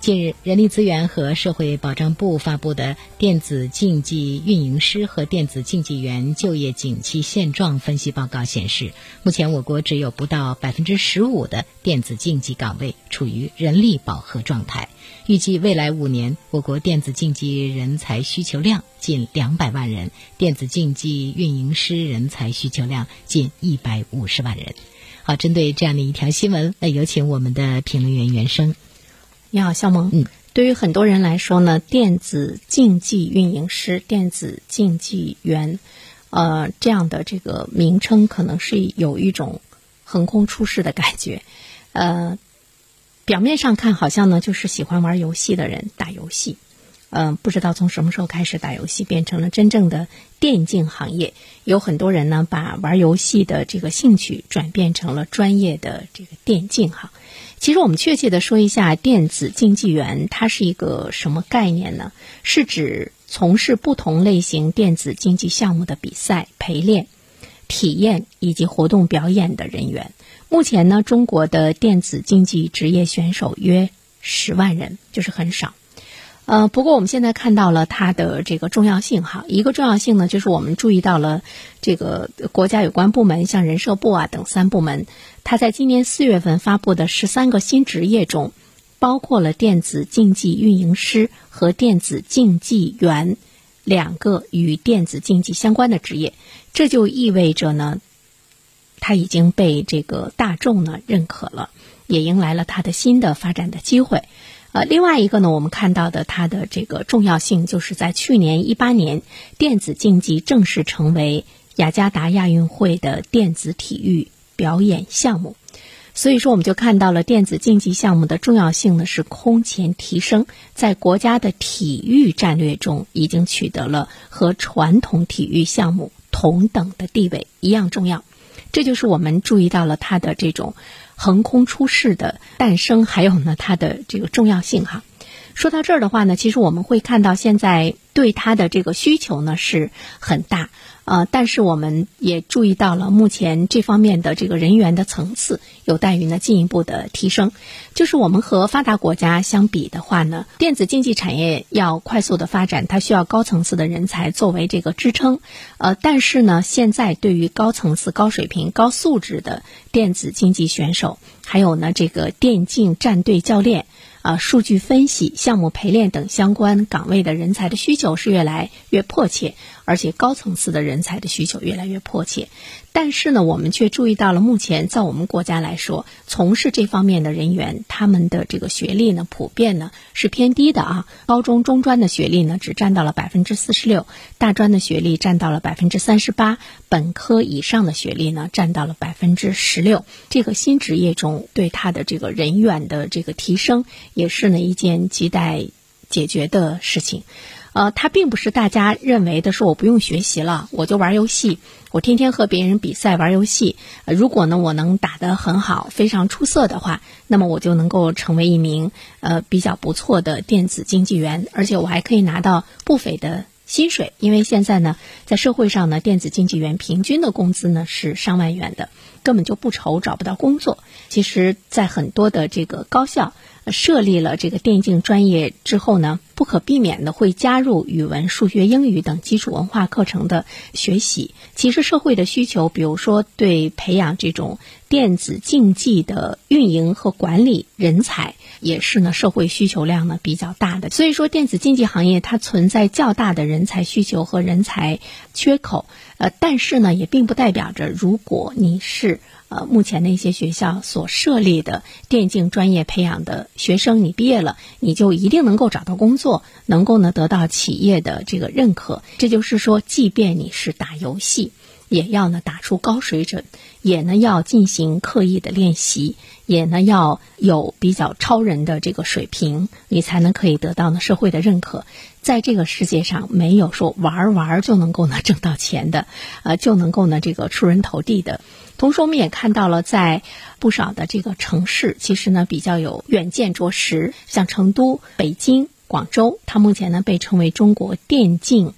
近日，人力资源和社会保障部发布的《电子竞技运营师和电子竞技员就业景气现状分析报告》显示，目前我国只有不到百分之十五的电子竞技岗位处于人力饱和状态。预计未来五年，我国电子竞技人才需求量近两百万人，电子竞技运营师人才需求量近一百五十万人。好，针对这样的一条新闻，那有请我们的评论员袁生。你好，肖萌。嗯，对于很多人来说呢，电子竞技运营师、电子竞技员，呃，这样的这个名称可能是有一种横空出世的感觉。呃，表面上看好像呢，就是喜欢玩游戏的人打游戏。嗯，不知道从什么时候开始，打游戏变成了真正的电竞行业。有很多人呢，把玩游戏的这个兴趣转变成了专业的这个电竞哈。其实我们确切的说一下，电子竞技员它是一个什么概念呢？是指从事不同类型电子竞技项目的比赛、陪练、体验以及活动表演的人员。目前呢，中国的电子竞技职业选手约十万人，就是很少。呃，不过我们现在看到了它的这个重要性哈，一个重要性呢，就是我们注意到了这个国家有关部门，像人社部啊等三部门，它在今年四月份发布的十三个新职业中，包括了电子竞技运营师和电子竞技员两个与电子竞技相关的职业，这就意味着呢，它已经被这个大众呢认可了，也迎来了它的新的发展的机会。呃，另外一个呢，我们看到的它的这个重要性，就是在去年一八年，电子竞技正式成为雅加达亚运会的电子体育表演项目。所以说，我们就看到了电子竞技项目的重要性呢是空前提升，在国家的体育战略中已经取得了和传统体育项目同等的地位，一样重要。这就是我们注意到了它的这种。横空出世的诞生，还有呢，它的这个重要性哈。说到这儿的话呢，其实我们会看到现在对它的这个需求呢是很大。呃，但是我们也注意到了，目前这方面的这个人员的层次有待于呢进一步的提升。就是我们和发达国家相比的话呢，电子竞技产业要快速的发展，它需要高层次的人才作为这个支撑。呃，但是呢，现在对于高层次、高水平、高素质的电子竞技选手，还有呢这个电竞战队教练。啊，数据分析、项目陪练等相关岗位的人才的需求是越来越迫切，而且高层次的人才的需求越来越迫切。但是呢，我们却注意到了，目前在我们国家来说，从事这方面的人员，他们的这个学历呢，普遍呢是偏低的啊。高中、中专的学历呢，只占到了百分之四十六；大专的学历占到了百分之三十八；本科以上的学历呢，占到了百分之十六。这个新职业中，对他的这个人员的这个提升，也是呢一件亟待解决的事情。呃，它并不是大家认为的说我不用学习了，我就玩游戏，我天天和别人比赛玩游戏。呃如果呢我能打得很好，非常出色的话，那么我就能够成为一名呃比较不错的电子竞技员，而且我还可以拿到不菲的薪水。因为现在呢，在社会上呢，电子竞技员平均的工资呢是上万元的，根本就不愁找不到工作。其实，在很多的这个高校。设立了这个电竞专业之后呢，不可避免的会加入语文、数学、英语等基础文化课程的学习。其实社会的需求，比如说对培养这种电子竞技的运营和管理人才，也是呢社会需求量呢比较大的。所以说，电子竞技行业它存在较大的人才需求和人才缺口。呃，但是呢，也并不代表着如果你是。呃，目前的一些学校所设立的电竞专业培养的学生，你毕业了，你就一定能够找到工作，能够呢得到企业的这个认可。这就是说，即便你是打游戏，也要呢打出高水准，也呢要进行刻意的练习，也呢要有比较超人的这个水平，你才能可以得到呢社会的认可。在这个世界上，没有说玩玩就能够呢挣到钱的，呃，就能够呢这个出人头地的。同时，我们也看到了，在不少的这个城市，其实呢比较有远见卓识，像成都、北京、广州，它目前呢被称为中国电竞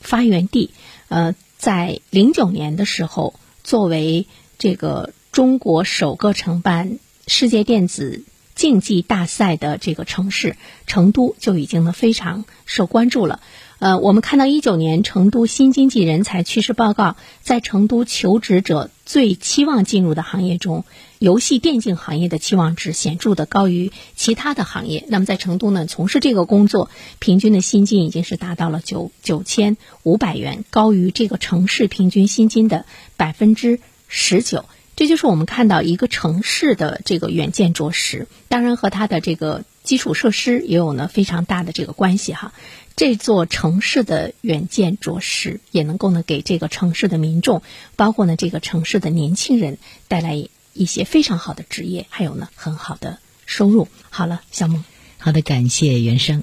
发源地。呃，在零九年的时候，作为这个中国首个承办世界电子竞技大赛的这个城市，成都就已经呢非常受关注了。呃，我们看到一九年成都新经济人才趋势报告，在成都求职者最期望进入的行业中，游戏电竞行业的期望值显著的高于其他的行业。那么在成都呢，从事这个工作，平均的薪金已经是达到了九九千五百元，高于这个城市平均薪金的百分之十九。这就是我们看到一个城市的这个远见卓识，当然和它的这个基础设施也有呢非常大的这个关系哈。这座城市的远见卓识，也能够呢给这个城市的民众，包括呢这个城市的年轻人带来一些非常好的职业，还有呢很好的收入。好了，小梦，好的，感谢袁生。